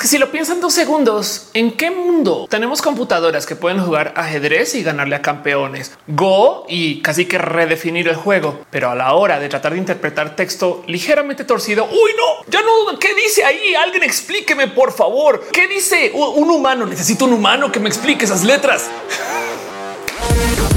Es que si lo piensan dos segundos, ¿en qué mundo tenemos computadoras que pueden jugar ajedrez y ganarle a campeones, Go y casi que redefinir el juego? Pero a la hora de tratar de interpretar texto ligeramente torcido, uy, no, ya no, ¿qué dice ahí? Alguien explíqueme, por favor. ¿Qué dice un humano? Necesito un humano que me explique esas letras.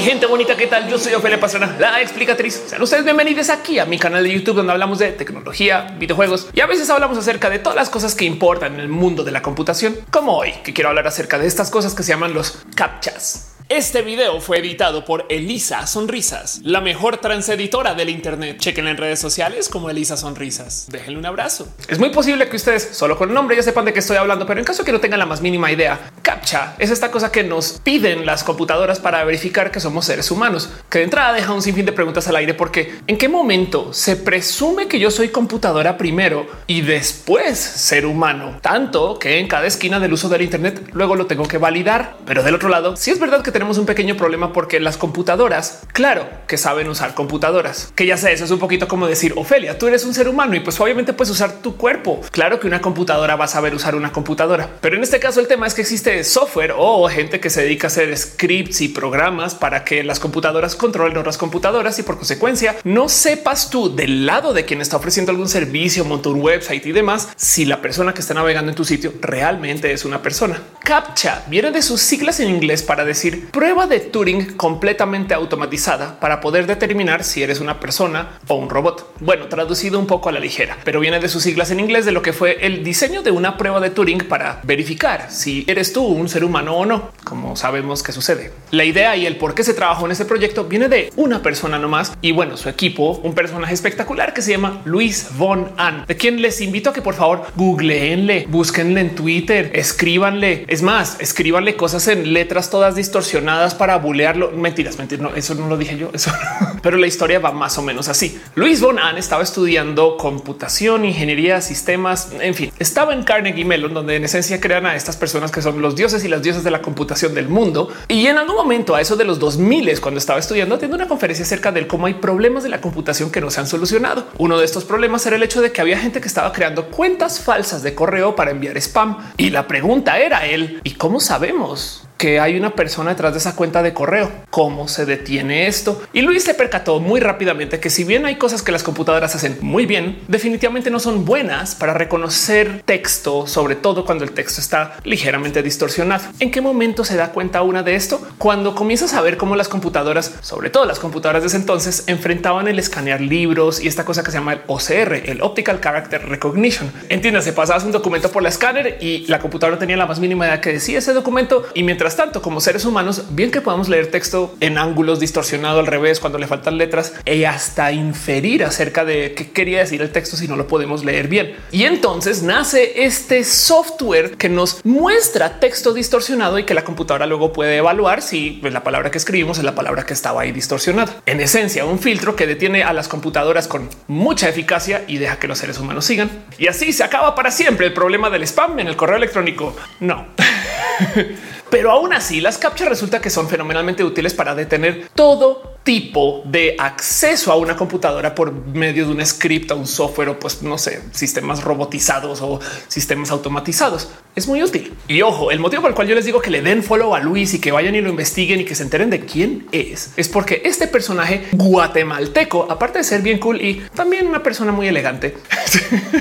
Gente bonita, ¿qué tal? Yo soy Ophelia Pastrana, la explicatriz. Sean ustedes bienvenidos aquí a mi canal de YouTube donde hablamos de tecnología, videojuegos y a veces hablamos acerca de todas las cosas que importan en el mundo de la computación, como hoy, que quiero hablar acerca de estas cosas que se llaman los captchas. Este video fue editado por Elisa Sonrisas, la mejor transeditora del Internet. Chequen en redes sociales como Elisa Sonrisas. Déjenle un abrazo. Es muy posible que ustedes solo con el nombre ya sepan de qué estoy hablando, pero en caso que no tengan la más mínima idea, CAPTCHA es esta cosa que nos piden las computadoras para verificar que somos seres humanos, que de entrada deja un sinfín de preguntas al aire porque en qué momento se presume que yo soy computadora primero y después ser humano, tanto que en cada esquina del uso del Internet luego lo tengo que validar. Pero del otro lado, si es verdad que tenemos un pequeño problema porque las computadoras, claro que saben usar computadoras, que ya sé, eso es un poquito como decir, Ofelia, tú eres un ser humano y pues obviamente puedes usar tu cuerpo. Claro que una computadora va a saber usar una computadora, pero en este caso el tema es que existe software o gente que se dedica a hacer scripts y programas para que las computadoras controlen otras computadoras y por consecuencia no sepas tú del lado de quien está ofreciendo algún servicio, monta un website y demás, si la persona que está navegando en tu sitio realmente es una persona. CAPTCHA viene de sus siglas en inglés para decir prueba de Turing completamente automatizada para poder determinar si eres una persona o un robot. Bueno, traducido un poco a la ligera, pero viene de sus siglas en inglés de lo que fue el diseño de una prueba de Turing para verificar si eres tú un ser humano o no, como sabemos que sucede. La idea y el por qué se trabajó en este proyecto viene de una persona nomás y bueno, su equipo, un personaje espectacular que se llama Luis von An, de quien les invito a que por favor googleenle, búsquenle en Twitter, escríbanle. Es más, escríbanle cosas en letras todas distorsionadas para bulearlo. Mentiras, mentiras. No, eso no lo dije yo. Eso, pero la historia va más o menos así. Luis von Ahn estaba estudiando computación, ingeniería, sistemas, en fin, estaba en Carnegie Mellon, donde en esencia crean a estas personas que son los dioses y las diosas de la computación del mundo. Y en algún momento a eso de los 2000 cuando estaba estudiando, tiene una conferencia acerca de cómo hay problemas de la computación que no se han solucionado. Uno de estos problemas era el hecho de que había gente que estaba creando cuentas falsas de correo para enviar spam. Y la pregunta era él, ¿y cómo sabemos? Que hay una persona detrás de esa cuenta de correo. ¿Cómo se detiene esto? Y Luis se percató muy rápidamente que si bien hay cosas que las computadoras hacen muy bien, definitivamente no son buenas para reconocer texto, sobre todo cuando el texto está ligeramente distorsionado. ¿En qué momento se da cuenta una de esto? Cuando comienzas a ver cómo las computadoras, sobre todo las computadoras de ese entonces, enfrentaban el escanear libros y esta cosa que se llama el OCR, el Optical Character Recognition. Entiéndase, pasabas un documento por la escáner y la computadora tenía la más mínima idea que decía ese documento y mientras tanto, como seres humanos, bien que podamos leer texto en ángulos distorsionado al revés cuando le faltan letras y hasta inferir acerca de qué quería decir el texto si no lo podemos leer bien. Y entonces nace este software que nos muestra texto distorsionado y que la computadora luego puede evaluar si la palabra que escribimos es la palabra que estaba ahí distorsionada. En esencia, un filtro que detiene a las computadoras con mucha eficacia y deja que los seres humanos sigan. Y así se acaba para siempre el problema del spam en el correo electrónico. No. Pero aún así, las captchas resulta que son fenomenalmente útiles para detener todo tipo de acceso a una computadora por medio de un script un software o pues no sé, sistemas robotizados o sistemas automatizados. Es muy útil. Y ojo, el motivo por el cual yo les digo que le den follow a Luis y que vayan y lo investiguen y que se enteren de quién es, es porque este personaje guatemalteco, aparte de ser bien cool y también una persona muy elegante,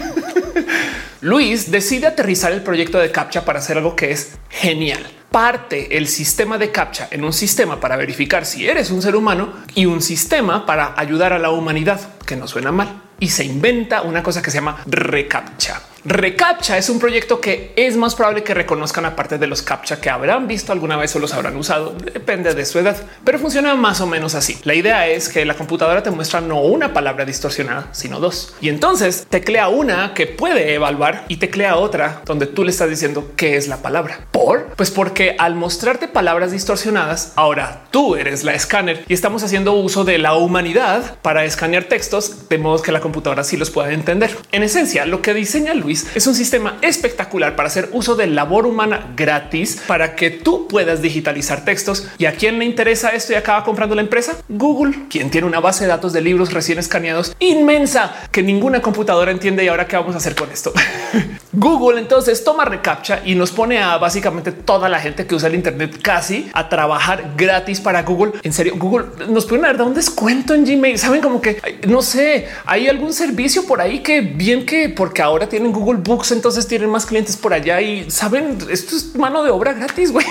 Luis decide aterrizar el proyecto de CAPTCHA para hacer algo que es genial. Parte el sistema de CAPTCHA en un sistema para verificar si eres un ser humano y un sistema para ayudar a la humanidad, que no suena mal. Y se inventa una cosa que se llama reCAPTCHA. Recaptcha es un proyecto que es más probable que reconozcan aparte de los captcha que habrán visto alguna vez o los habrán usado, depende de su edad, pero funciona más o menos así. La idea es que la computadora te muestra no una palabra distorsionada, sino dos. Y entonces teclea una que puede evaluar y teclea otra donde tú le estás diciendo qué es la palabra. ¿Por? Pues porque al mostrarte palabras distorsionadas, ahora tú eres la escáner y estamos haciendo uso de la humanidad para escanear textos de modo que la computadora sí los pueda entender. En esencia, lo que diseña Luis Es un sistema espectacular para hacer uso de labor humana gratis para que tú puedas digitalizar textos. ¿Y a quién le interesa esto y acaba comprando la empresa? Google, quien tiene una base de datos de libros recién escaneados inmensa que ninguna computadora entiende. Y ahora qué vamos a hacer con esto? Google entonces toma reCAPTCHA y nos pone a básicamente toda la gente que usa el Internet casi a trabajar gratis para Google. En serio, Google nos pueden dar un descuento en Gmail. Saben como que no sé, hay algún servicio por ahí que bien que porque ahora tienen Google Books, entonces tienen más clientes por allá y saben, esto es mano de obra gratis. güey.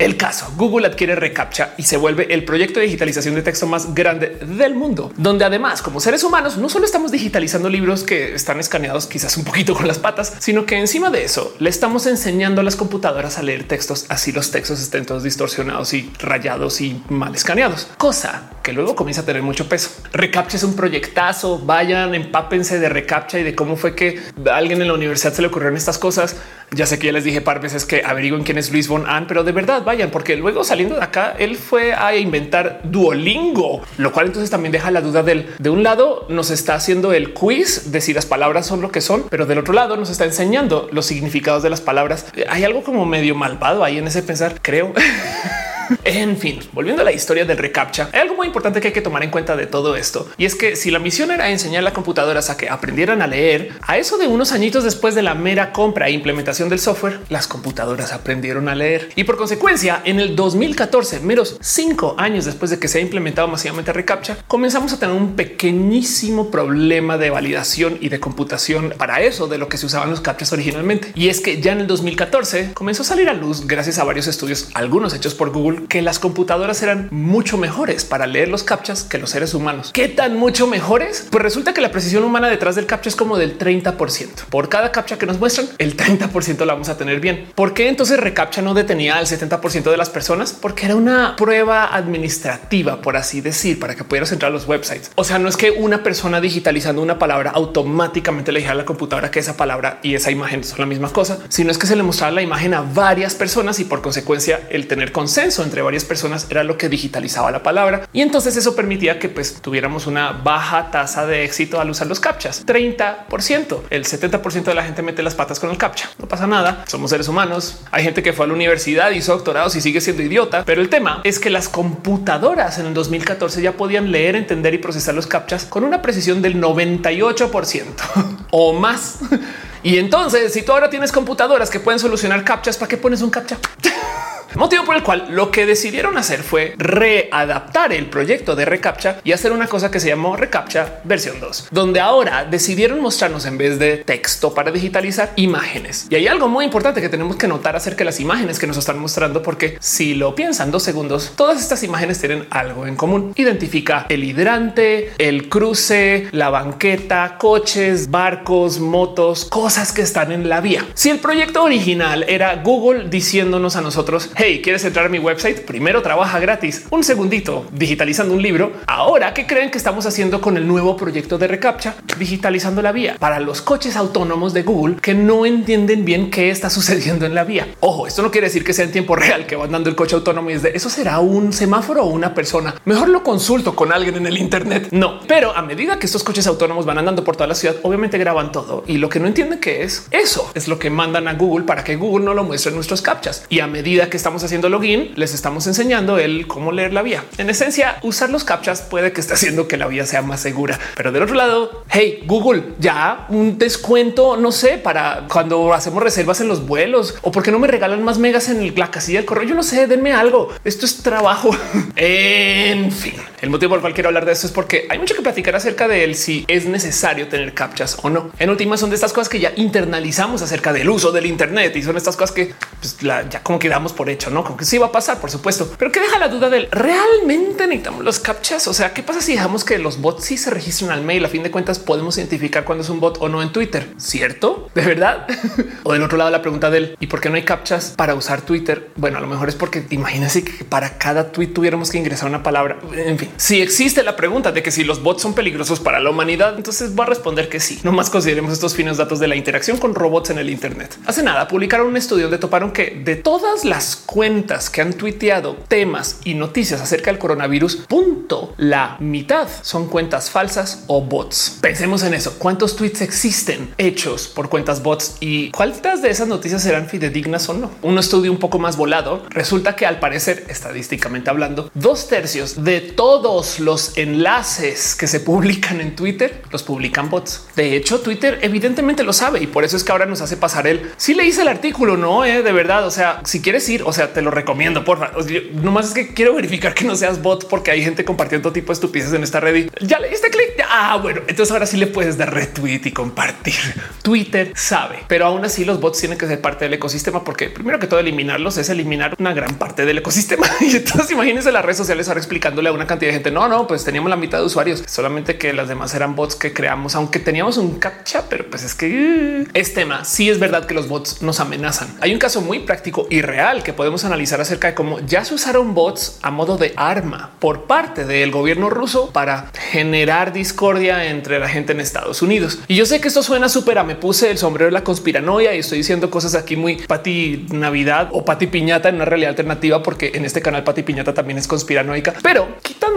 El caso, Google adquiere reCAPTCHA y se vuelve el proyecto de digitalización de texto más grande del mundo, donde además como seres humanos no solo estamos digitalizando libros que están escaneados quizás un poquito con las patas, sino que encima de eso le estamos enseñando a las computadoras a leer textos así los textos estén todos distorsionados y rayados y mal escaneados, cosa que luego comienza a tener mucho peso. Recaptcha es un proyectazo. Vayan, empápense de Recaptcha y de cómo fue que a alguien en la universidad se le ocurrieron estas cosas. Ya sé que ya les dije par veces que averigüen quién es Luis Von Ahn, pero de verdad vayan, porque luego saliendo de acá, él fue a inventar Duolingo, lo cual entonces también deja la duda del de un lado nos está haciendo el quiz de si las palabras son lo que son, pero del otro lado nos está enseñando los significados de las palabras. Hay algo como medio malvado ahí en ese pensar, creo. En fin, volviendo a la historia del reCAPTCHA, hay algo muy importante que hay que tomar en cuenta de todo esto. Y es que si la misión era enseñar a las computadoras a que aprendieran a leer, a eso de unos añitos después de la mera compra e implementación del software, las computadoras aprendieron a leer. Y por consecuencia, en el 2014, menos cinco años después de que se ha implementado masivamente reCAPTCHA, comenzamos a tener un pequeñísimo problema de validación y de computación para eso de lo que se usaban los captchas originalmente. Y es que ya en el 2014 comenzó a salir a luz gracias a varios estudios, algunos hechos por Google que las computadoras eran mucho mejores para leer los captchas que los seres humanos. ¿Qué tan mucho mejores? Pues resulta que la precisión humana detrás del captcha es como del 30%. Por cada captcha que nos muestran, el 30% la vamos a tener bien. ¿Por qué entonces recaptcha no detenía al 70% de las personas? Porque era una prueba administrativa, por así decir, para que pudieras entrar a los websites. O sea, no es que una persona digitalizando una palabra automáticamente le dijera a la computadora que esa palabra y esa imagen son la misma cosa, sino es que se le mostraba la imagen a varias personas y por consecuencia el tener consenso entre varias personas era lo que digitalizaba la palabra. Y entonces eso permitía que pues tuviéramos una baja tasa de éxito al usar los captchas. 30%. El 70% de la gente mete las patas con el captcha. No pasa nada. Somos seres humanos. Hay gente que fue a la universidad, hizo doctorados y sigue siendo idiota. Pero el tema es que las computadoras en el 2014 ya podían leer, entender y procesar los captchas con una precisión del 98% o más. Y entonces, si tú ahora tienes computadoras que pueden solucionar captchas, ¿para qué pones un captcha? Motivo por el cual lo que decidieron hacer fue readaptar el proyecto de reCAPTCHA y hacer una cosa que se llamó reCAPTCHA versión 2, donde ahora decidieron mostrarnos en vez de texto para digitalizar imágenes. Y hay algo muy importante que tenemos que notar acerca de las imágenes que nos están mostrando, porque si lo piensan dos segundos, todas estas imágenes tienen algo en común. Identifica el hidrante, el cruce, la banqueta, coches, barcos, motos, cosas que están en la vía. Si el proyecto original era Google diciéndonos a nosotros, Hey, ¿quieres entrar a mi website? Primero trabaja gratis un segundito digitalizando un libro. Ahora, ¿qué creen que estamos haciendo con el nuevo proyecto de reCAPTCHA? Digitalizando la vía para los coches autónomos de Google que no entienden bien qué está sucediendo en la vía. Ojo, esto no quiere decir que sea en tiempo real que van dando el coche autónomo y es de eso será un semáforo o una persona. Mejor lo consulto con alguien en el Internet. No, pero a medida que estos coches autónomos van andando por toda la ciudad, obviamente graban todo y lo que no entienden que es eso es lo que mandan a Google para que Google no lo muestre en nuestros captchas. Y a medida que estamos estamos haciendo login, les estamos enseñando el cómo leer la vía. En esencia, usar los captchas puede que esté haciendo que la vía sea más segura. Pero del otro lado, hey Google, ya un descuento, no sé, para cuando hacemos reservas en los vuelos o porque no me regalan más megas en la casilla del correo. Yo no sé, denme algo. Esto es trabajo. en fin, el motivo por el cual quiero hablar de esto es porque hay mucho que platicar acerca de él si es necesario tener captchas o no. En última son de estas cosas que ya internalizamos acerca del uso del Internet y son estas cosas que pues, ya como quedamos por hecho no como que sí va a pasar, por supuesto, pero que deja la duda del realmente necesitamos los captchas. O sea, qué pasa si dejamos que los bots sí se registren al mail? A fin de cuentas, podemos identificar cuando es un bot o no en Twitter, cierto? De verdad. o del otro lado, la pregunta del y por qué no hay captchas para usar Twitter? Bueno, a lo mejor es porque imagínense que para cada tweet tuviéramos que ingresar una palabra. En fin, Si existe la pregunta de que si los bots son peligrosos para la humanidad, entonces va a responder que sí. No más consideremos estos finos datos de la interacción con robots en el Internet. Hace nada publicaron un estudio donde toparon que de todas las cuentas que han tuiteado temas y noticias acerca del coronavirus, punto la mitad son cuentas falsas o bots. Pensemos en eso. ¿Cuántos tweets existen hechos por cuentas bots y cuántas de esas noticias serán fidedignas o no? Un estudio un poco más volado resulta que al parecer, estadísticamente hablando, dos tercios de todos los enlaces que se publican en Twitter los publican bots. De hecho, Twitter evidentemente lo sabe y por eso es que ahora nos hace pasar el si le hice el artículo, no eh, de verdad. O sea, si quieres ir, o sea, te lo recomiendo. Por favor, nomás es que quiero verificar que no seas bot porque hay gente compartiendo tipo de estupideces en esta red y ya le diste clic. Ah, bueno, entonces ahora sí le puedes dar retweet y compartir. Twitter sabe, pero aún así los bots tienen que ser parte del ecosistema porque primero que todo eliminarlos es eliminar una gran parte del ecosistema. Y entonces imagínense las redes sociales ahora explicándole a una cantidad gente. No, no, pues teníamos la mitad de usuarios, solamente que las demás eran bots que creamos, aunque teníamos un captcha, pero pues es que es tema. Sí es verdad que los bots nos amenazan. Hay un caso muy práctico y real que podemos analizar acerca de cómo ya se usaron bots a modo de arma por parte del gobierno ruso para generar discordia entre la gente en Estados Unidos. Y yo sé que esto suena súper a me puse el sombrero de la conspiranoia y estoy diciendo cosas aquí muy pati Navidad o pati piñata en una realidad alternativa, porque en este canal pati piñata también es conspiranoica, pero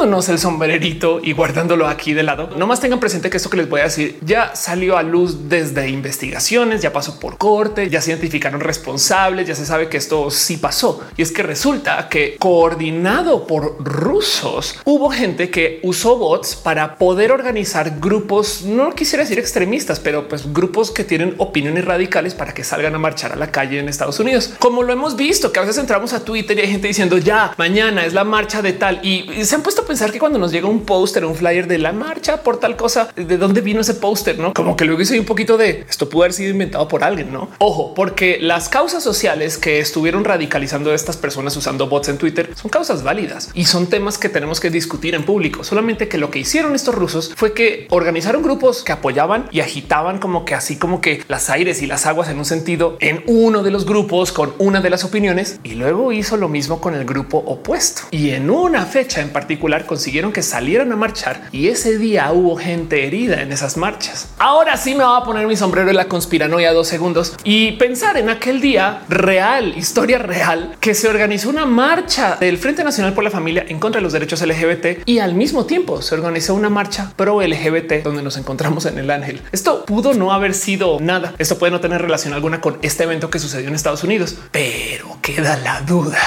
quitándonos el sombrerito y guardándolo aquí de lado, no más tengan presente que esto que les voy a decir ya salió a luz desde investigaciones, ya pasó por corte, ya se identificaron responsables, ya se sabe que esto sí pasó. Y es que resulta que coordinado por rusos, hubo gente que usó bots para poder organizar grupos, no quisiera decir extremistas, pero pues grupos que tienen opiniones radicales para que salgan a marchar a la calle en Estados Unidos. Como lo hemos visto, que a veces entramos a Twitter y hay gente diciendo ya mañana es la marcha de tal y se han puesto pensar que cuando nos llega un póster, un flyer de la marcha por tal cosa, de dónde vino ese póster, no como que luego hice un poquito de esto pudo haber sido inventado por alguien, no? Ojo, porque las causas sociales que estuvieron radicalizando a estas personas usando bots en Twitter son causas válidas y son temas que tenemos que discutir en público. Solamente que lo que hicieron estos rusos fue que organizaron grupos que apoyaban y agitaban como que así como que las aires y las aguas en un sentido en uno de los grupos con una de las opiniones y luego hizo lo mismo con el grupo opuesto. Y en una fecha en particular consiguieron que salieran a marchar y ese día hubo gente herida en esas marchas. Ahora sí me va a poner mi sombrero en la conspiranoia dos segundos y pensar en aquel día real, historia real, que se organizó una marcha del Frente Nacional por la Familia en contra de los derechos LGBT y al mismo tiempo se organizó una marcha pro LGBT donde nos encontramos en el Ángel. Esto pudo no haber sido nada. Esto puede no tener relación alguna con este evento que sucedió en Estados Unidos, pero queda la duda.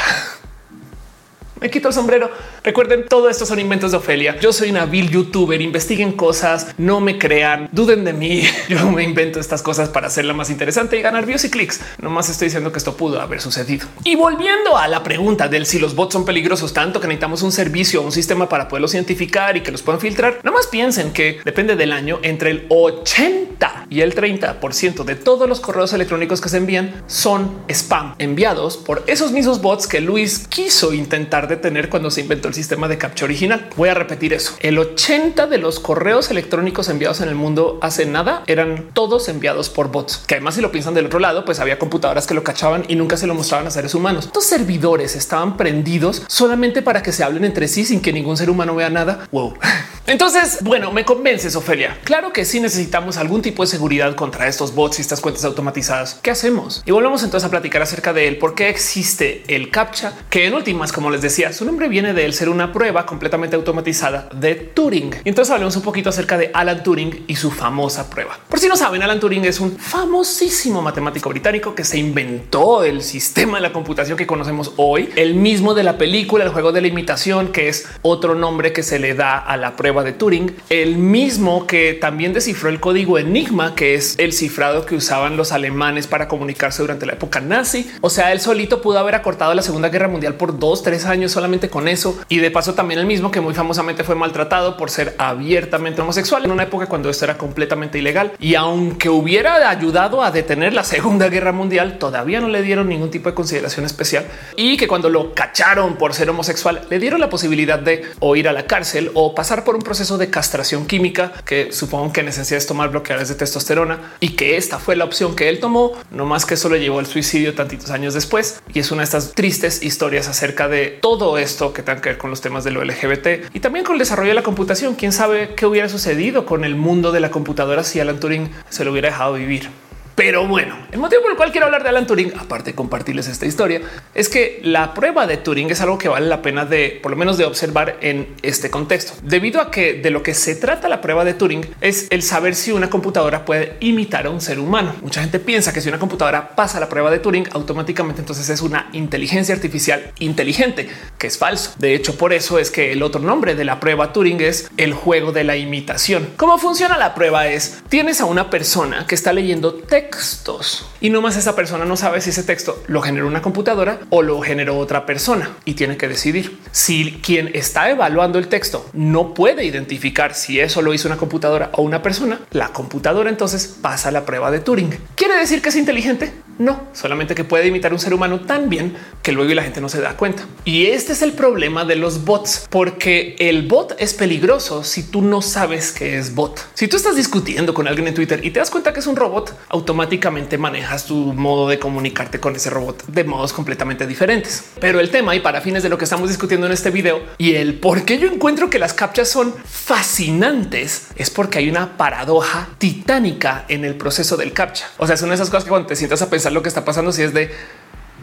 Me quito el sombrero. Recuerden, todo esto son inventos de Ofelia. Yo soy una vil youtuber. Investiguen cosas, no me crean, duden de mí. Yo me invento estas cosas para hacerla más interesante y ganar views y clics. No más estoy diciendo que esto pudo haber sucedido. Y volviendo a la pregunta del si los bots son peligrosos tanto que necesitamos un servicio o un sistema para poderlos identificar y que los puedan filtrar, no más piensen que depende del año entre el 80 y el 30 por ciento de todos los correos electrónicos que se envían son spam enviados por esos mismos bots que Luis quiso intentar detener cuando se inventó el sistema de captcha original. Voy a repetir eso. El 80 de los correos electrónicos enviados en el mundo hace nada eran todos enviados por bots, que además si lo piensan del otro lado, pues había computadoras que lo cachaban y nunca se lo mostraban a seres humanos. Estos servidores estaban prendidos solamente para que se hablen entre sí sin que ningún ser humano vea nada. Wow. Entonces, bueno, me convences, Ofelia. Claro que sí necesitamos algún tipo de seguridad contra estos bots y estas cuentas automatizadas. ¿Qué hacemos? Y volvemos entonces a platicar acerca de él, por qué existe el captcha, que en últimas, como les decía, su nombre viene de él ser una prueba completamente automatizada de Turing. Y entonces hablemos un poquito acerca de Alan Turing y su famosa prueba. Por si no saben, Alan Turing es un famosísimo matemático británico que se inventó el sistema de la computación que conocemos hoy, el mismo de la película, el juego de la imitación, que es otro nombre que se le da a la prueba de Turing, el mismo que también descifró el código Enigma, que es el cifrado que usaban los alemanes para comunicarse durante la época nazi. O sea, él solito pudo haber acortado la Segunda Guerra Mundial por dos, tres años solamente con eso. Y de paso también el mismo que muy famosamente fue maltratado por ser abiertamente homosexual en una época cuando esto era completamente ilegal. Y aunque hubiera ayudado a detener la Segunda Guerra Mundial, todavía no le dieron ningún tipo de consideración especial y que cuando lo cacharon por ser homosexual, le dieron la posibilidad de o ir a la cárcel o pasar por un proceso de castración química, que supongo que en esencia es tomar bloqueadores de testosterona y que esta fue la opción que él tomó, no más que eso le llevó al suicidio tantitos años después. Y es una de estas tristes historias acerca de todo todo esto que tenga que ver con los temas de lo LGBT y también con el desarrollo de la computación. Quién sabe qué hubiera sucedido con el mundo de la computadora si Alan Turing se lo hubiera dejado vivir. Pero bueno, el motivo por el cual quiero hablar de Alan Turing, aparte de compartirles esta historia, es que la prueba de Turing es algo que vale la pena de por lo menos de observar en este contexto, debido a que de lo que se trata la prueba de Turing es el saber si una computadora puede imitar a un ser humano. Mucha gente piensa que si una computadora pasa la prueba de Turing, automáticamente entonces es una inteligencia artificial inteligente, que es falso. De hecho, por eso es que el otro nombre de la prueba Turing es el juego de la imitación. ¿Cómo funciona la prueba? Es tienes a una persona que está leyendo texto textos y no más esa persona no sabe si ese texto lo generó una computadora o lo generó otra persona y tiene que decidir si quien está evaluando el texto no puede identificar si eso lo hizo una computadora o una persona. La computadora entonces pasa la prueba de Turing. ¿Quiere decir que es inteligente? No, solamente que puede imitar un ser humano tan bien que luego la gente no se da cuenta. Y este es el problema de los bots, porque el bot es peligroso si tú no sabes que es bot. Si tú estás discutiendo con alguien en Twitter y te das cuenta que es un robot, automáticamente manejas tu modo de comunicarte con ese robot de modos completamente diferentes. Pero el tema y para fines de lo que estamos discutiendo en este video y el por qué yo encuentro que las captchas son fascinantes es porque hay una paradoja titánica en el proceso del captcha. O sea, son esas cosas que cuando te sientas a pensar lo que está pasando, si es de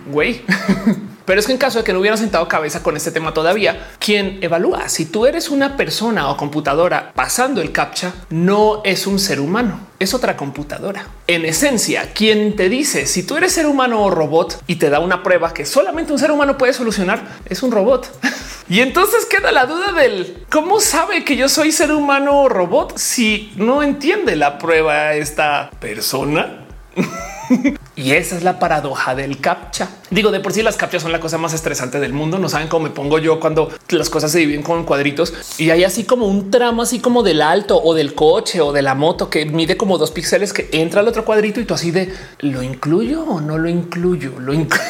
güey. Pero es que en caso de que no hubieran sentado cabeza con este tema todavía, quien evalúa si tú eres una persona o computadora pasando el captcha no es un ser humano, es otra computadora. En esencia, quien te dice si tú eres ser humano o robot y te da una prueba que solamente un ser humano puede solucionar, es un robot. Y entonces queda la duda del cómo sabe que yo soy ser humano o robot si no entiende la prueba esta persona. y esa es la paradoja del captcha. Digo, de por sí las captchas son la cosa más estresante del mundo. No saben cómo me pongo yo cuando las cosas se dividen con cuadritos y hay así como un tramo así como del alto o del coche o de la moto que mide como dos píxeles que entra al otro cuadrito y tú así de lo incluyo o no lo incluyo, lo incluyo.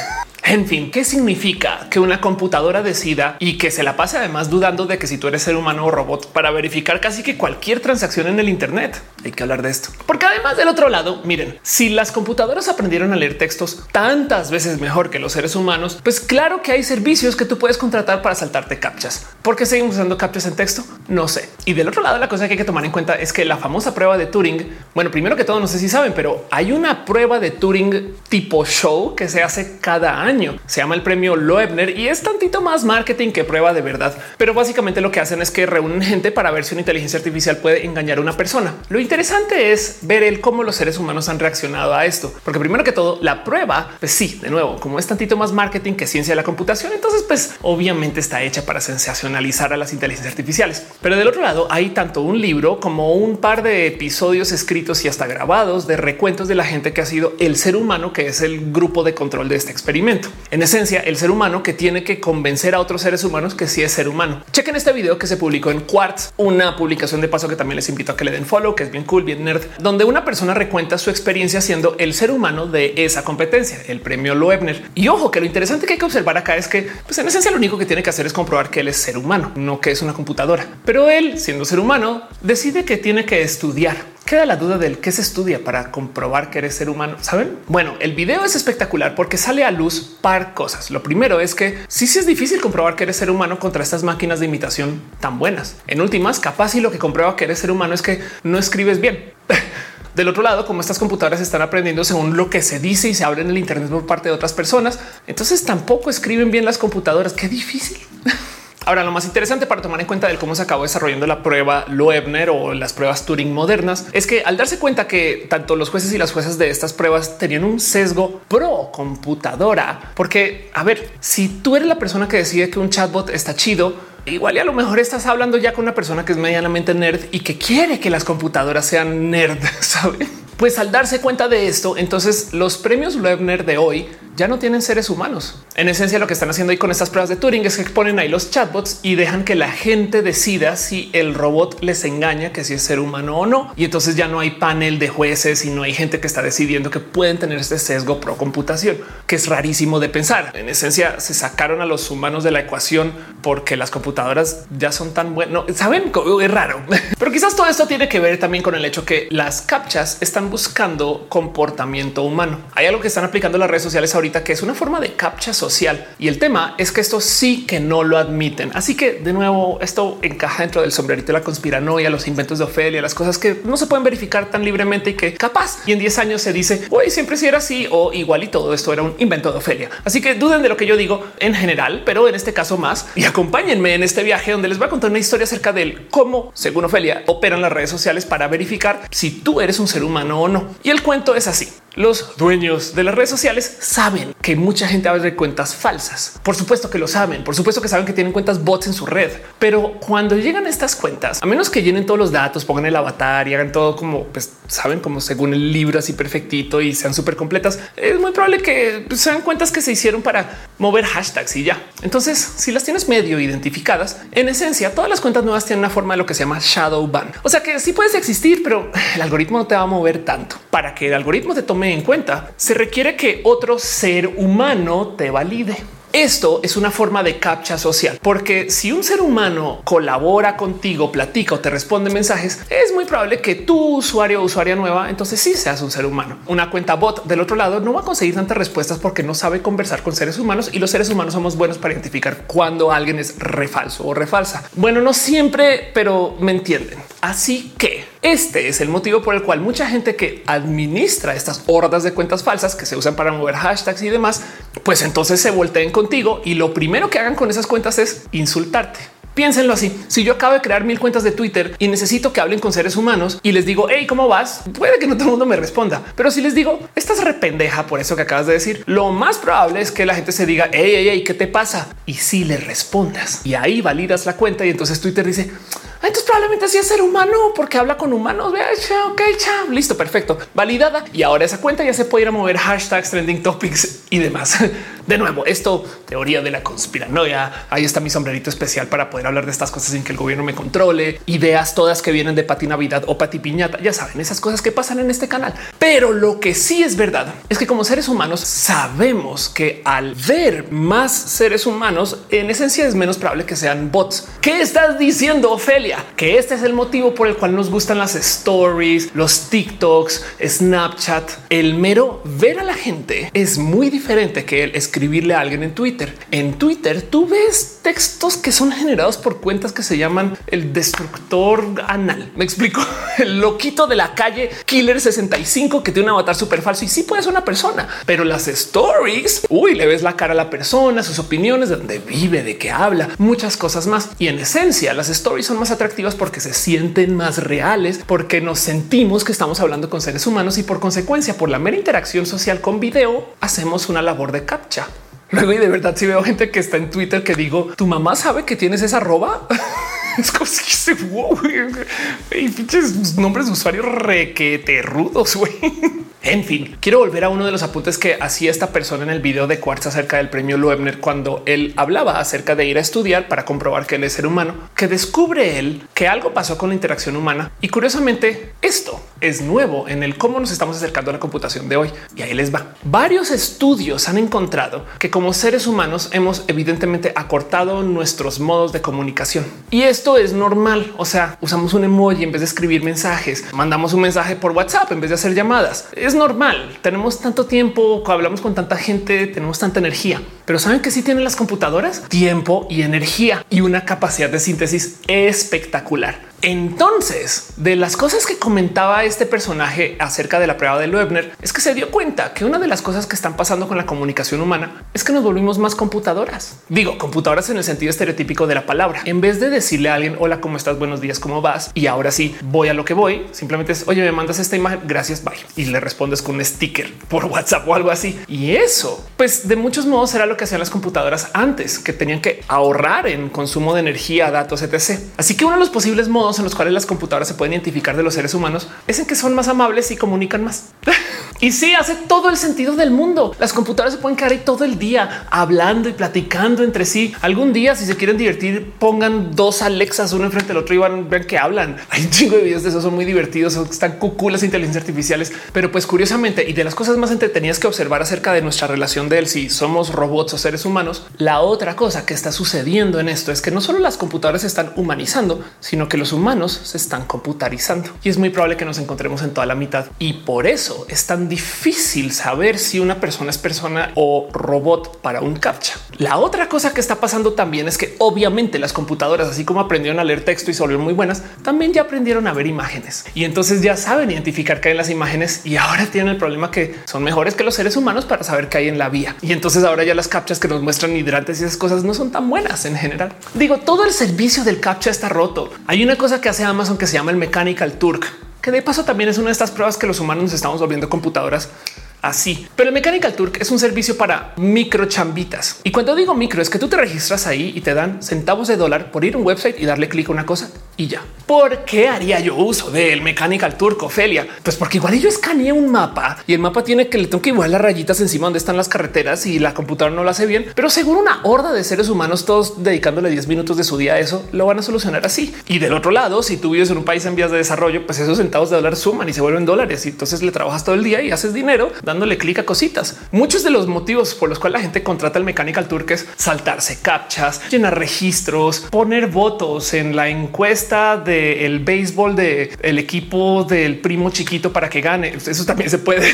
En fin, ¿qué significa que una computadora decida y que se la pase además dudando de que si tú eres ser humano o robot para verificar casi que cualquier transacción en el Internet? Hay que hablar de esto. Porque además del otro lado, miren, si las computadoras aprendieron a leer textos tantas veces mejor que los seres humanos, pues claro que hay servicios que tú puedes contratar para saltarte captchas. ¿Por qué seguimos usando captchas en texto? No sé. Y del otro lado, la cosa que hay que tomar en cuenta es que la famosa prueba de Turing, bueno, primero que todo, no sé si saben, pero hay una prueba de Turing tipo show que se hace cada año se llama el premio Loebner y es tantito más marketing que prueba de verdad. Pero básicamente lo que hacen es que reúnen gente para ver si una inteligencia artificial puede engañar a una persona. Lo interesante es ver el cómo los seres humanos han reaccionado a esto, porque primero que todo la prueba, pues sí, de nuevo, como es tantito más marketing que ciencia de la computación, entonces pues obviamente está hecha para sensacionalizar a las inteligencias artificiales. Pero del otro lado hay tanto un libro como un par de episodios escritos y hasta grabados de recuentos de la gente que ha sido el ser humano, que es el grupo de control de este experimento. En esencia, el ser humano que tiene que convencer a otros seres humanos que sí es ser humano. Chequen este video que se publicó en Quartz, una publicación de paso que también les invito a que le den follow, que es bien cool, bien nerd, donde una persona recuenta su experiencia siendo el ser humano de esa competencia, el premio Loebner. Y ojo, que lo interesante que hay que observar acá es que, pues en esencia, lo único que tiene que hacer es comprobar que él es ser humano, no que es una computadora. Pero él, siendo ser humano, decide que tiene que estudiar queda la duda del qué se estudia para comprobar que eres ser humano. Saben? Bueno, el video es espectacular porque sale a luz par cosas. Lo primero es que sí, sí es difícil comprobar que eres ser humano contra estas máquinas de imitación tan buenas. En últimas, capaz y lo que comprueba que eres ser humano es que no escribes bien. Del otro lado, como estas computadoras están aprendiendo según lo que se dice y se habla en el Internet por parte de otras personas, entonces tampoco escriben bien las computadoras. Qué difícil. Ahora, lo más interesante para tomar en cuenta de cómo se acabó desarrollando la prueba Loebner o las pruebas Turing modernas es que al darse cuenta que tanto los jueces y las juezas de estas pruebas tenían un sesgo pro computadora, porque a ver, si tú eres la persona que decide que un chatbot está chido, igual y a lo mejor estás hablando ya con una persona que es medianamente nerd y que quiere que las computadoras sean nerd, ¿sabe? Pues al darse cuenta de esto, entonces los premios Loebner de hoy ya no tienen seres humanos. En esencia, lo que están haciendo ahí con estas pruebas de Turing es que ponen ahí los chatbots y dejan que la gente decida si el robot les engaña, que si es ser humano o no. Y entonces ya no hay panel de jueces y no hay gente que está decidiendo que pueden tener este sesgo pro computación, que es rarísimo de pensar. En esencia, se sacaron a los humanos de la ecuación porque las computadoras ya son tan buenas. Saben, es raro, pero quizás todo esto tiene que ver también con el hecho que las captchas están buscando comportamiento humano. Hay algo que están aplicando las redes sociales ahorita que es una forma de captcha social. Y el tema es que esto sí que no lo admiten. Así que de nuevo, esto encaja dentro del sombrerito de la conspiranoia, los inventos de Ofelia, las cosas que no se pueden verificar tan libremente y que capaz y en 10 años se dice hoy siempre si era así o igual y todo esto era un invento de Ofelia. Así que duden de lo que yo digo en general, pero en este caso más y acompáñenme en este viaje donde les voy a contar una historia acerca de cómo, según Ofelia, operan las redes sociales para verificar si tú eres un ser humano o no. Y el cuento es así. Los dueños de las redes sociales saben que mucha gente abre cuentas falsas. Por supuesto que lo saben, por supuesto que saben que tienen cuentas bots en su red, pero cuando llegan estas cuentas, a menos que llenen todos los datos, pongan el avatar y hagan todo como pues, saben, como según el libro así perfectito y sean súper completas, es muy probable que sean cuentas que se hicieron para mover hashtags y ya. Entonces, si las tienes medio identificadas, en esencia, todas las cuentas nuevas tienen una forma de lo que se llama shadow ban. O sea que sí puedes existir, pero el algoritmo no te va a mover tanto para que el algoritmo te tome en cuenta, se requiere que otro ser humano te valide. Esto es una forma de captcha social, porque si un ser humano colabora contigo, platica o te responde mensajes, es muy probable que tu usuario o usuaria nueva, entonces sí seas un ser humano. Una cuenta bot del otro lado no va a conseguir tantas respuestas porque no sabe conversar con seres humanos y los seres humanos somos buenos para identificar cuando alguien es refalso o refalsa. Bueno, no siempre, pero me entienden. Así que este es el motivo por el cual mucha gente que administra estas hordas de cuentas falsas que se usan para mover hashtags y demás, pues entonces se volteen contigo y lo primero que hagan con esas cuentas es insultarte. Piénsenlo así. Si yo acabo de crear mil cuentas de Twitter y necesito que hablen con seres humanos y les digo, hey, ¿cómo vas? Puede que no todo el mundo me responda, pero si les digo, estás rependeja por eso que acabas de decir, lo más probable es que la gente se diga, hey, hey, hey, ¿qué te pasa? Y si le respondas y ahí validas la cuenta y entonces Twitter dice, entonces probablemente así es ser humano porque habla con humanos. Vea, ok, chao, listo, perfecto, validada. Y ahora esa cuenta ya se puede ir a mover hashtags, trending topics y demás. De nuevo, esto teoría de la conspiranoia. Ahí está mi sombrerito especial para poder hablar de estas cosas sin que el gobierno me controle. Ideas todas que vienen de Pati Navidad o Pati Piñata. Ya saben esas cosas que pasan en este canal. Pero lo que sí es verdad es que como seres humanos sabemos que al ver más seres humanos, en esencia es menos probable que sean bots. ¿Qué estás diciendo, Ofelia? Que este es el motivo por el cual nos gustan las stories, los TikToks, Snapchat. El mero ver a la gente es muy diferente que el escribirle a alguien en Twitter. En Twitter tú ves textos que son generados por cuentas que se llaman el destructor anal. Me explico. El loquito de la calle Killer 65 que tiene un avatar súper falso y sí puede ser una persona, pero las stories, uy, le ves la cara a la persona, sus opiniones, de dónde vive, de qué habla, muchas cosas más. Y en esencia, las stories son más atractivas porque se sienten más reales, porque nos sentimos que estamos hablando con seres humanos y por consecuencia, por la mera interacción social con video, hacemos una labor de captcha. Luego y de verdad si veo gente que está en Twitter que digo, tu mamá sabe que tienes esa roba. es como si se wow, y nombres de usuarios requete rudos. En fin, quiero volver a uno de los apuntes que hacía esta persona en el video de Quartz acerca del premio Loebner cuando él hablaba acerca de ir a estudiar para comprobar que él es ser humano, que descubre él que algo pasó con la interacción humana y curiosamente esto es nuevo en el cómo nos estamos acercando a la computación de hoy. Y ahí les va. Varios estudios han encontrado que como seres humanos hemos evidentemente acortado nuestros modos de comunicación y esto es normal. O sea, usamos un emoji en vez de escribir mensajes, mandamos un mensaje por WhatsApp en vez de hacer llamadas normal. Tenemos tanto tiempo, hablamos con tanta gente, tenemos tanta energía, pero saben que sí tienen las computadoras tiempo y energía y una capacidad de síntesis espectacular. Entonces, de las cosas que comentaba este personaje acerca de la prueba de Loebner, es que se dio cuenta que una de las cosas que están pasando con la comunicación humana es que nos volvimos más computadoras. Digo, computadoras en el sentido estereotípico de la palabra. En vez de decirle a alguien, hola, ¿cómo estás? Buenos días, ¿cómo vas? Y ahora sí, voy a lo que voy. Simplemente es, oye, me mandas esta imagen, gracias, bye. Y le respondes con un sticker por WhatsApp o algo así. Y eso, pues de muchos modos era lo que hacían las computadoras antes, que tenían que ahorrar en consumo de energía, datos, etc. Así que uno de los posibles modos en los cuales las computadoras se pueden identificar de los seres humanos es en que son más amables y comunican más. y sí, hace todo el sentido del mundo. Las computadoras se pueden quedar ahí todo el día hablando y platicando entre sí. Algún día, si se quieren divertir, pongan dos Alexas uno enfrente del otro y van ver que hablan. Hay un chingo de videos de eso, son muy divertidos, están cuculas inteligencias artificiales. Pero pues curiosamente, y de las cosas más entretenidas que observar acerca de nuestra relación de él, si somos robots o seres humanos, la otra cosa que está sucediendo en esto es que no solo las computadoras se están humanizando, sino que los humanos se están computarizando y es muy probable que nos encontremos en toda la mitad. Y por eso es tan difícil saber si una persona es persona o robot para un captcha. La otra cosa que está pasando también es que obviamente las computadoras, así como aprendieron a leer texto y son muy buenas, también ya aprendieron a ver imágenes y entonces ya saben identificar qué hay en las imágenes y ahora tienen el problema que son mejores que los seres humanos para saber qué hay en la vía. Y entonces ahora ya las captchas que nos muestran hidrantes y esas cosas no son tan buenas en general. Digo, todo el servicio del captcha está roto. Hay una cosa que hace Amazon que se llama el Mechanical Turk, que de paso también es una de estas pruebas que los humanos nos estamos volviendo computadoras así. Pero el Mechanical Turk es un servicio para micro chambitas. Y cuando digo micro es que tú te registras ahí y te dan centavos de dólar por ir a un website y darle clic a una cosa y ya. ¿Por qué haría yo uso del Mechanical Turk, Ofelia? Pues porque igual yo escaneé un mapa y el mapa tiene que le tengo que igual las rayitas encima donde están las carreteras y la computadora no lo hace bien, pero seguro una horda de seres humanos todos dedicándole 10 minutos de su día a eso lo van a solucionar así. Y del otro lado, si tú vives en un país en vías de desarrollo, pues esos centavos de dólar suman y se vuelven dólares y entonces le trabajas todo el día y haces dinero dándole clic a cositas. Muchos de los motivos por los cuales la gente contrata el Mechanical Turk es saltarse captchas, llenar registros, poner votos en la encuesta del béisbol del el equipo del primo chiquito para que gane. Eso también se puede.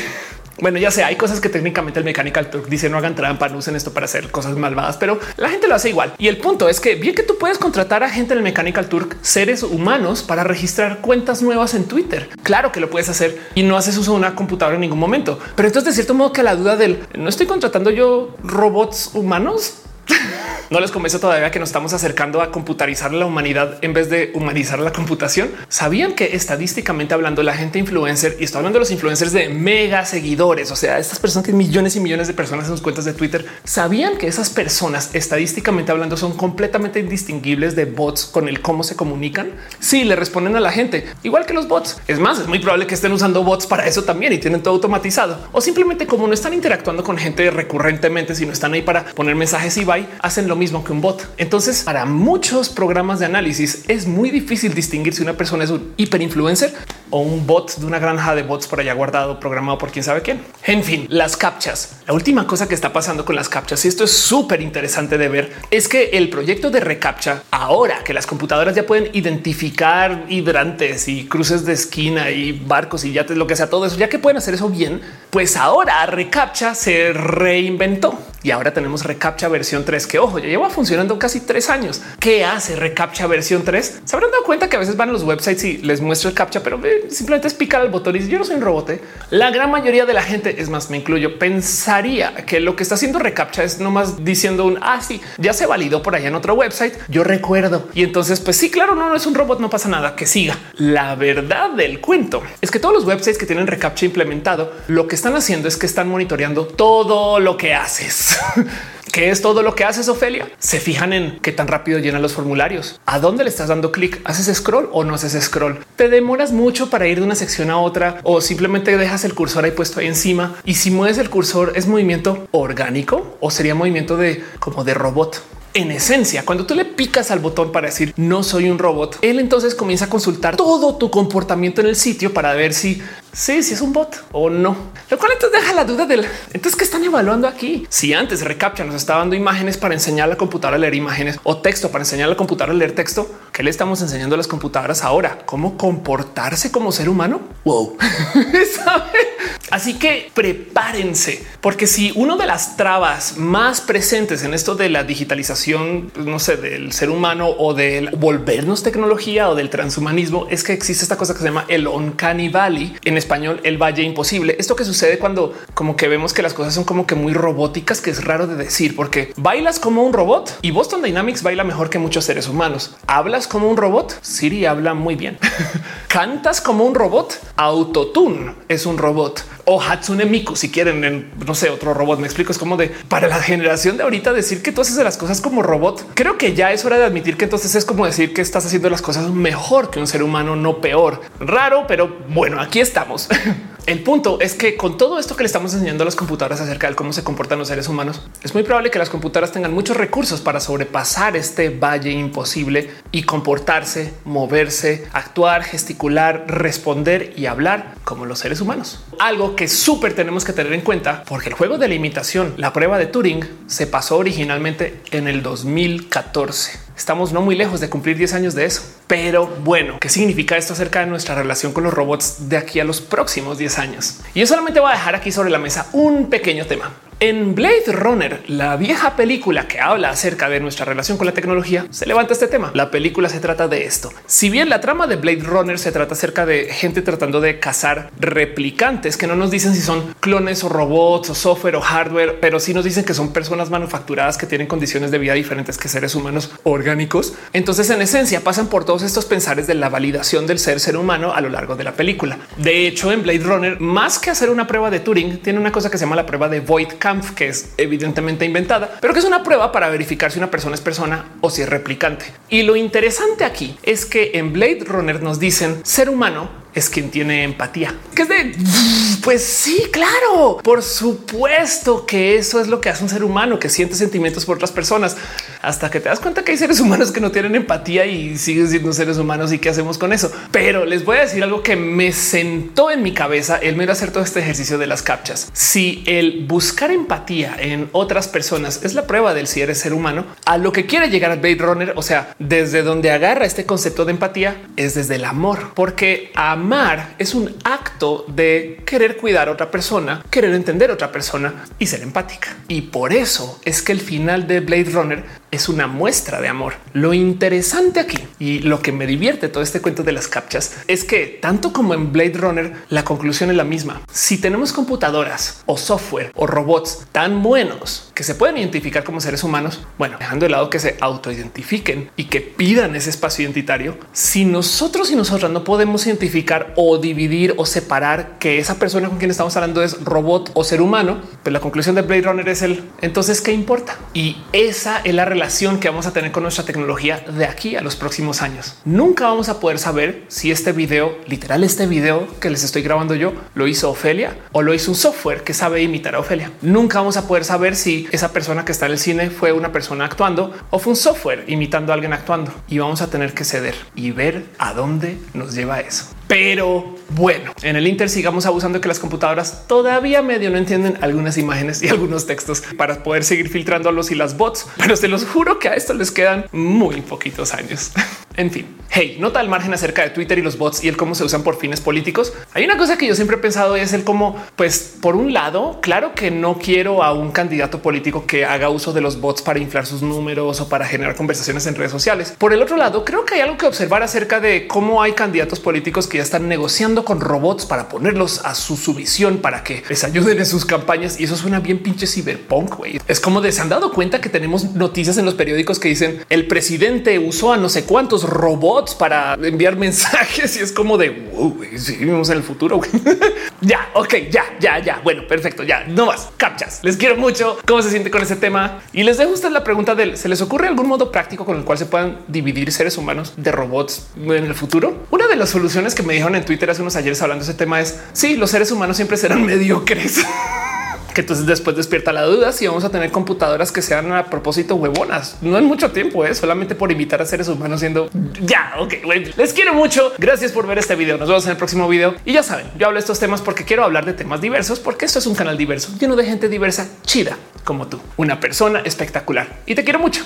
Bueno, ya sé, hay cosas que técnicamente el Mechanical Turk dice no hagan trampa, no usen esto para hacer cosas malvadas, pero la gente lo hace igual. Y el punto es que bien que tú puedes contratar a gente del Mechanical Turk, seres humanos para registrar cuentas nuevas en Twitter. Claro que lo puedes hacer y no haces uso de una computadora en ningún momento. Pero entonces de cierto modo que la duda del no estoy contratando yo robots humanos no les convence todavía que nos estamos acercando a computarizar la humanidad en vez de humanizar la computación. Sabían que estadísticamente hablando, la gente influencer y estoy hablando de los influencers de mega seguidores, o sea, estas personas que millones y millones de personas en sus cuentas de Twitter sabían que esas personas estadísticamente hablando son completamente indistinguibles de bots con el cómo se comunican. Si le responden a la gente igual que los bots. Es más, es muy probable que estén usando bots para eso también y tienen todo automatizado o simplemente como no están interactuando con gente recurrentemente, sino están ahí para poner mensajes y bye, lo mismo que un bot. Entonces, para muchos programas de análisis es muy difícil distinguir si una persona es un hiperinfluencer o un bot de una granja de bots por allá guardado, programado por quién sabe quién. En fin, las captchas. La última cosa que está pasando con las captchas, y esto es súper interesante de ver, es que el proyecto de recaptcha, ahora que las computadoras ya pueden identificar hidrantes y cruces de esquina y barcos y yates, lo que sea, todo eso, ya que pueden hacer eso bien, pues ahora recaptcha se reinventó y ahora tenemos recaptcha versión 3 que ojo, ya lleva funcionando casi tres años. ¿Qué hace recaptcha versión 3? Se habrán dado cuenta que a veces van a los websites y les muestro el captcha, pero simplemente es picar el botón y yo no soy un robot. ¿eh? La gran mayoría de la gente, es más, me incluyo, pensaría que lo que está haciendo recaptcha es nomás diciendo un ah, sí, ya se validó por allá en otro website. Yo recuerdo. Y entonces, pues sí, claro, no, no es un robot, no pasa nada que siga. La verdad del cuento es que todos los websites que tienen recaptcha implementado, lo que están haciendo es que están monitoreando todo lo que haces. ¿Qué es todo lo que haces, Ofelia? Se fijan en qué tan rápido llenan los formularios. ¿A dónde le estás dando clic? ¿Haces scroll o no haces scroll? ¿Te demoras mucho para ir de una sección a otra o simplemente dejas el cursor ahí puesto ahí encima? Y si mueves el cursor, ¿es movimiento orgánico o sería movimiento de como de robot? En esencia, cuando tú le picas al botón para decir no soy un robot, él entonces comienza a consultar todo tu comportamiento en el sitio para ver si sí, si es un bot o no. Lo cual entonces deja la duda del entonces que están evaluando aquí. Si antes Recaptcha nos está dando imágenes para enseñar a la computadora a leer imágenes o texto para enseñar a la computadora a leer texto, ¿qué le estamos enseñando a las computadoras ahora? ¿Cómo comportarse como ser humano? Wow. Así que prepárense, porque si uno de las trabas más presentes en esto de la digitalización, pues, no sé, del ser humano o del volvernos tecnología o del transhumanismo, es que existe esta cosa que se llama el uncanny valley, en español el valle imposible. Esto que sucede cuando como que vemos que las cosas son como que muy robóticas, que es raro de decir, porque bailas como un robot y Boston Dynamics baila mejor que muchos seres humanos. Hablas como un robot, Siri habla muy bien. Cantas como un robot, Autotune es un robot o Hatsune Miku, si quieren, no sé, otro robot. Me explico, es como de para la generación de ahorita decir que tú haces las cosas como robot. Creo que ya es hora de admitir que entonces es como decir que estás haciendo las cosas mejor que un ser humano, no peor. Raro, pero bueno, aquí estamos. El punto es que con todo esto que le estamos enseñando a las computadoras acerca de cómo se comportan los seres humanos, es muy probable que las computadoras tengan muchos recursos para sobrepasar este valle imposible y comportarse, moverse, actuar, gesticular, responder y hablar como los seres humanos. Algo que súper tenemos que tener en cuenta porque el juego de la imitación, la prueba de Turing, se pasó originalmente en el 2014. Estamos no muy lejos de cumplir 10 años de eso. Pero bueno, ¿qué significa esto acerca de nuestra relación con los robots de aquí a los próximos 10 años? Y yo solamente voy a dejar aquí sobre la mesa un pequeño tema. En Blade Runner, la vieja película que habla acerca de nuestra relación con la tecnología, se levanta este tema. La película se trata de esto. Si bien la trama de Blade Runner se trata acerca de gente tratando de cazar replicantes que no nos dicen si son clones o robots o software o hardware, pero sí nos dicen que son personas manufacturadas que tienen condiciones de vida diferentes que seres humanos orgánicos. Entonces, en esencia, pasan por todos estos pensares de la validación del ser ser humano a lo largo de la película. De hecho, en Blade Runner, más que hacer una prueba de Turing, tiene una cosa que se llama la prueba de Void que es evidentemente inventada, pero que es una prueba para verificar si una persona es persona o si es replicante. Y lo interesante aquí es que en Blade Runner nos dicen ser humano es quien tiene empatía, que es de pues sí, claro, por supuesto que eso es lo que hace un ser humano que siente sentimientos por otras personas hasta que te das cuenta que hay seres humanos que no tienen empatía y siguen siendo seres humanos y qué hacemos con eso. Pero les voy a decir algo que me sentó en mi cabeza el mero hacer todo este ejercicio de las captchas. Si el buscar empatía en otras personas es la prueba del si eres ser humano, a lo que quiere llegar Blade Runner, o sea, desde donde agarra este concepto de empatía es desde el amor, porque a amar es un acto de querer cuidar a otra persona, querer entender a otra persona y ser empática. Y por eso es que el final de Blade Runner es una muestra de amor. Lo interesante aquí y lo que me divierte todo este cuento de las captchas es que tanto como en Blade Runner, la conclusión es la misma. Si tenemos computadoras o software o robots tan buenos que se pueden identificar como seres humanos, bueno, dejando de lado que se autoidentifiquen y que pidan ese espacio identitario, si nosotros y nosotras no podemos identificar o dividir o separar que esa persona con quien estamos hablando es robot o ser humano, pues la conclusión de Blade Runner es el entonces qué importa. Y esa es la relación que vamos a tener con nuestra tecnología de aquí a los próximos años. Nunca vamos a poder saber si este video, literal, este video que les estoy grabando yo, lo hizo Ofelia o lo hizo un software que sabe imitar a Ofelia. Nunca vamos a poder saber si esa persona que está en el cine fue una persona actuando o fue un software imitando a alguien actuando y vamos a tener que ceder y ver a dónde nos lleva eso. Pero bueno, en el Inter sigamos abusando de que las computadoras todavía medio no entienden algunas imágenes y algunos textos para poder seguir filtrando los y las bots, pero se los juro que a esto les quedan muy poquitos años. en fin, hey, nota al margen acerca de Twitter y los bots y el cómo se usan por fines políticos. Hay una cosa que yo siempre he pensado y es el cómo, pues por un lado, claro que no quiero a un candidato político que haga uso de los bots para inflar sus números o para generar conversaciones en redes sociales. Por el otro lado, creo que hay algo que observar acerca de cómo hay candidatos políticos que ya están negociando con robots para ponerlos a su subvisión para que les ayuden en sus campañas. Y eso suena bien pinche ciberpunk. güey. Es como de se han dado cuenta que tenemos noticias en los periódicos que dicen el presidente usó a no sé cuántos robots para enviar mensajes y es como de wow, si vivimos en el futuro. ya, ok, ya, ya, ya. Bueno, perfecto. Ya no más captchas. Les quiero mucho. ¿Cómo se siente con ese tema? Y les dejo usted la pregunta del se les ocurre algún modo práctico con el cual se puedan dividir seres humanos de robots en el futuro. De las soluciones que me dijeron en Twitter hace unos ayeres hablando de ese tema es sí, los seres humanos siempre serán mediocres. que entonces después despierta la duda si vamos a tener computadoras que sean a propósito huevonas. No en mucho tiempo, es ¿eh? solamente por imitar a seres humanos siendo ya. Ok, les quiero mucho. Gracias por ver este video. Nos vemos en el próximo video. Y ya saben, yo hablo de estos temas porque quiero hablar de temas diversos, porque esto es un canal diverso lleno de gente diversa, chida como tú, una persona espectacular y te quiero mucho.